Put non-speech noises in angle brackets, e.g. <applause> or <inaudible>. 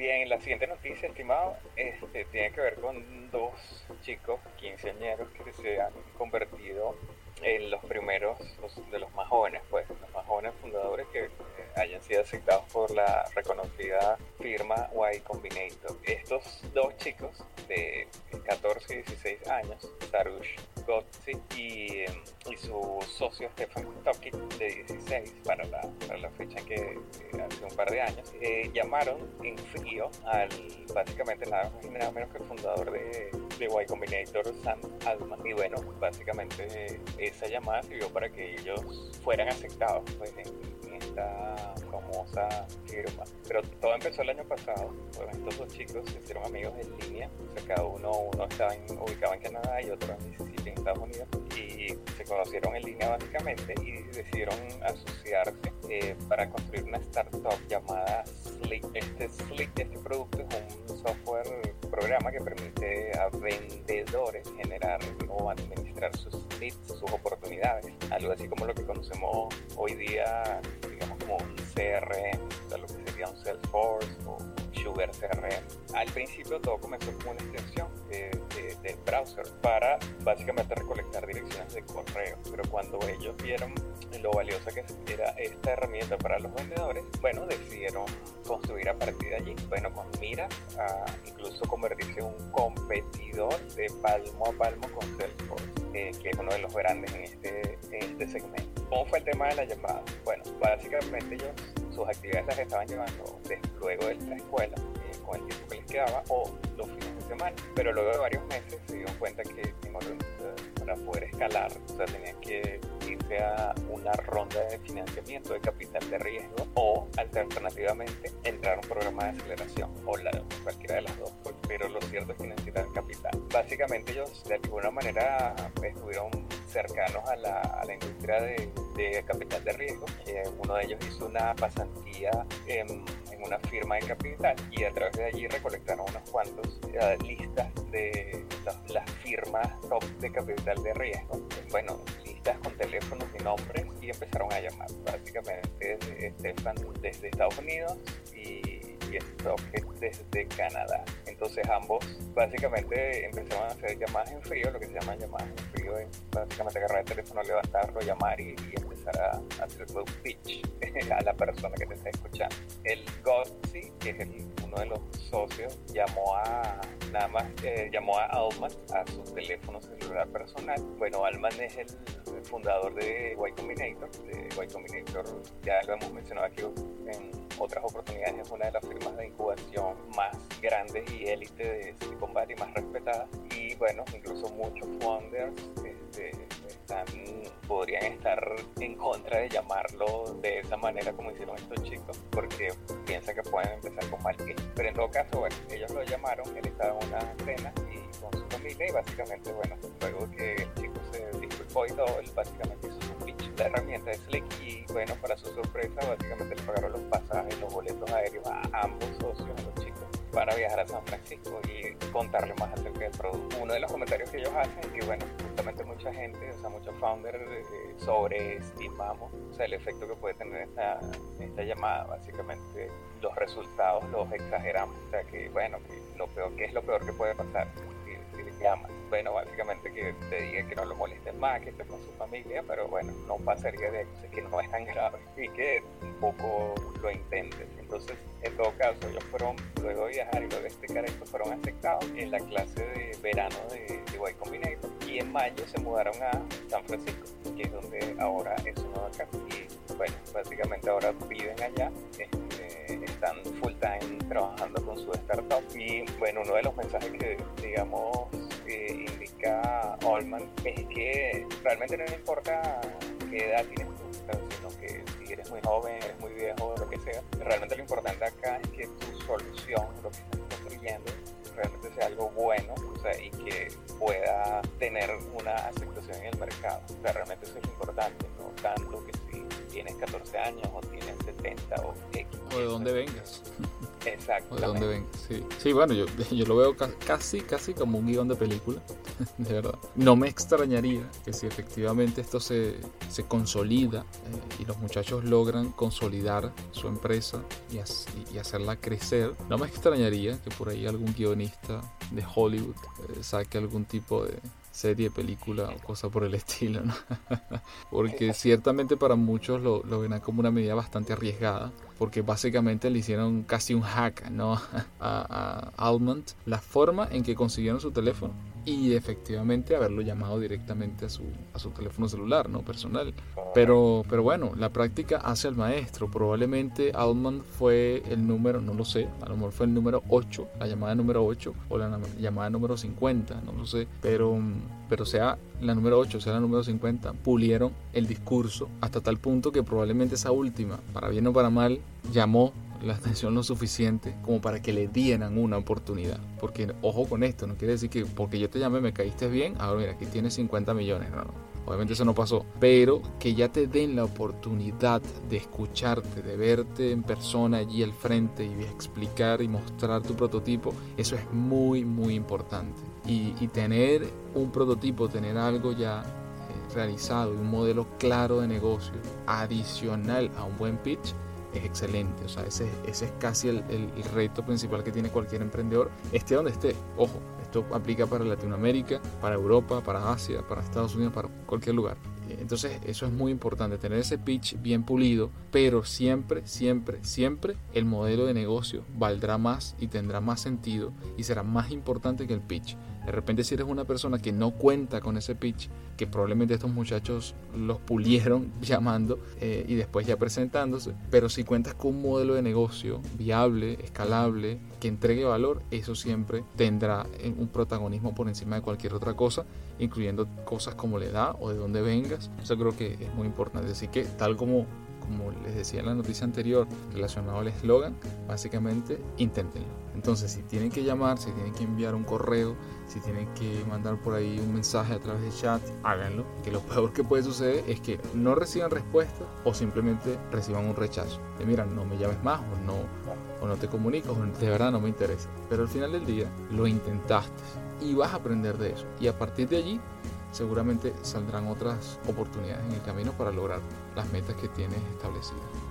Bien, la siguiente noticia, estimado, este, tiene que ver con dos chicos quinceañeros que se han convertido en los primeros, de los más jóvenes, pues, los más jóvenes fundadores que eh, hayan sido aceptados por la reconocida firma Y Combinator. Estos dos chicos de 14 y 16 años, Sarush Gotzi y, su socio Stefan Tokic de 16 para la, para la fecha que hace un par de años, eh, llamaron en frío al básicamente nada más y nada menos que el fundador de, de Y Combinator, Sam Altman. Y bueno, básicamente esa llamada sirvió para que ellos fueran aceptados pues, en, esta famosa firma. Pero todo empezó el año pasado. Pues, estos dos chicos se hicieron amigos en línea. O sea, cada uno, uno estaba ubicado en Canadá y otro en en Estados Unidos. Se conocieron en línea básicamente y decidieron asociarse eh, para construir una startup llamada Slick. Este Slick, este producto es un software programa que permite a vendedores generar o administrar sus leads, sus oportunidades, algo así como lo que conocemos hoy día, digamos como un CRM, o sea, lo que sería un Salesforce o Sugar CRM. Al principio todo comenzó como una extensión de, de, del browser para básicamente recolectar direcciones de correo, pero cuando ellos vieron lo valiosa que era esta herramienta para los vendedores, bueno, decidieron construir a partir de allí, bueno, con mira a incluso convertirse en un competidor de palmo a palmo con Salesforce, eh, que es uno de los grandes en este, en este segmento. ¿Cómo fue el tema de la llamada? Bueno, básicamente ellos sus actividades las estaban llevando luego de la escuela, con el tiempo que les quedaba, o los fines de semana. Pero luego de varios meses se dieron cuenta que para poder escalar, o sea, tenían que irse a una ronda de financiamiento de capital de riesgo o alternativamente entrar a un programa de aceleración o la, cualquiera de las dos, pues, pero lo cierto es que necesitan capital. Básicamente ellos de alguna manera estuvieron cercanos a la, a la industria de, de, capital de riesgo. Eh, uno de ellos hizo una pasantía en, una firma de capital y a través de allí recolectaron unos cuantos uh, listas de las, firmas top de capital de riesgo. Bueno, listas con teléfonos y nombres y empezaron a llamar. Básicamente Estefan desde Estados Unidos y y desde Canadá. Entonces ambos básicamente empezaron a hacer llamadas en frío, lo que se llama llamadas en frío es básicamente agarrar el teléfono, levantarlo, llamar y, empezar a, a hacer un pitch <laughs> a la persona que te está escuchando. El Gotzi, que es uno de los socios, llamó a nada más eh, llamó a Alman a su teléfono celular personal. Bueno, Alman es el fundador de Y Combinator. De y Combinator ya lo hemos mencionado aquí en otras oportunidades, es una de las firmas de incubación más grandes y élite de Silicon Valley, más respetadas. Y bueno, incluso muchos founders este, están, podrían estar en contra de llamarlo de esa manera como hicieron estos chicos, porque piensan que pueden empezar con mal. Pero en todo caso, bueno, ellos lo llamaron, él estaba en una cena y con su familia y básicamente, bueno, luego que el chico se disculpó y todo, él básicamente hizo su la herramienta de Slick y bueno, para su sorpresa, básicamente le pagaron los pasajes, los boletos aéreos a ambos socios, a los chicos, para viajar a San Francisco y contarle más acerca del producto. Uno de los comentarios que ellos hacen es que, bueno, justamente mucha gente, o sea, muchos founders eh, sobreestimamos o sea, el efecto que puede tener esta, esta llamada. Básicamente, los resultados los exageramos. O sea, que, bueno, que lo peor, ¿qué es lo peor que puede pasar? Le llaman. Bueno, básicamente que te diga que no lo molesten más, que esté con su familia, pero bueno, no pasaría de eso, que no es tan grave y que un poco lo intentes. Entonces, en todo caso, ellos fueron, luego de viajar y luego de explicar esto, fueron aceptados en la clase de verano de, de Y Combinator y en mayo se mudaron a San Francisco, que es donde ahora es nueva casa. Y bueno, básicamente ahora viven allá, este, están full time trabajando con su startup. Y bueno, uno de los mensajes que, digamos, eh, indica Allman es que realmente no importa qué edad tienes tú, sino que si eres muy joven, eres muy viejo, lo que sea, realmente lo importante acá es que tu solución, lo que estás construyendo, realmente sea algo bueno o sea, y que pueda tener una aceptación en el mercado. O sea, realmente eso es importante, no tanto que si tienes 14 años o tienes 70 o X. O de dónde vengas. Exacto. de dónde ven. Sí, sí bueno, yo, <laughs> yo lo veo casi, casi como un guion de película, <laughs> de verdad. No me extrañaría que si efectivamente esto se, se consolida eh, y los muchachos logran consolidar su empresa y, y, hacerla crecer, no me extrañaría que por ahí algún guionista de Hollywood eh, saque algún tipo de serie, película o cosa por el <laughs> estilo, ¿no? Porque ciertamente para muchos lo, lo ven como una medida bastante arriesgada, porque básicamente le hicieron casi un hack, ¿no? <laughs> A, a Almond, la forma en que consiguieron su teléfono y efectivamente haberlo llamado directamente a su, a su teléfono celular, no personal. Pero, pero bueno, la práctica hace al maestro. Probablemente Almond fue el número, no lo sé, a lo mejor fue el número 8, la llamada número 8 o la llamada número 50, no lo sé. Pero, pero sea la número 8, sea la número 50, pulieron el discurso hasta tal punto que probablemente esa última, para bien o para mal, llamó la atención lo suficiente como para que le dieran una oportunidad. Porque, ojo con esto, no quiere decir que porque yo te llamé me caíste bien, ahora mira, aquí tienes 50 millones. No, no. Obviamente eso no pasó. Pero que ya te den la oportunidad de escucharte, de verte en persona allí al frente y explicar y mostrar tu prototipo, eso es muy, muy importante. Y, y tener un prototipo, tener algo ya eh, realizado y un modelo claro de negocio adicional a un buen pitch, es excelente. O sea, ese, ese es casi el, el, reto principal que tiene cualquier emprendedor, esté donde esté. Ojo, esto aplica para Latinoamérica, para Europa, para Asia, para Estados Unidos, para cualquier lugar. Entonces eso es muy importante, tener ese pitch bien pulido, pero siempre, siempre, siempre el modelo de negocio valdrá más y tendrá más sentido y será más importante que el pitch. De repente si eres una persona que no cuenta con ese pitch, que probablemente estos muchachos los pulieron <laughs> llamando eh, y después ya presentándose, pero si cuentas con un modelo de negocio viable, escalable, que entregue valor, eso siempre tendrá un protagonismo por encima de cualquier otra cosa, incluyendo cosas como la edad o de dónde vengas. Eso creo que es muy importante. Así que tal como como les decía en la noticia anterior relacionado al eslogan, básicamente inténtenlo. Entonces, si tienen que llamar, si tienen que enviar un correo, si tienen que mandar por ahí un mensaje a través de chat, háganlo. Que lo peor que puede suceder es que no reciban respuesta o simplemente reciban un rechazo. De mira, no me llames más o no, o no te comunico, o de verdad no me interesa. Pero al final del día lo intentaste y vas a aprender de eso. Y a partir de allí seguramente saldrán otras oportunidades en el camino para lograr las metas que tienes establecidas.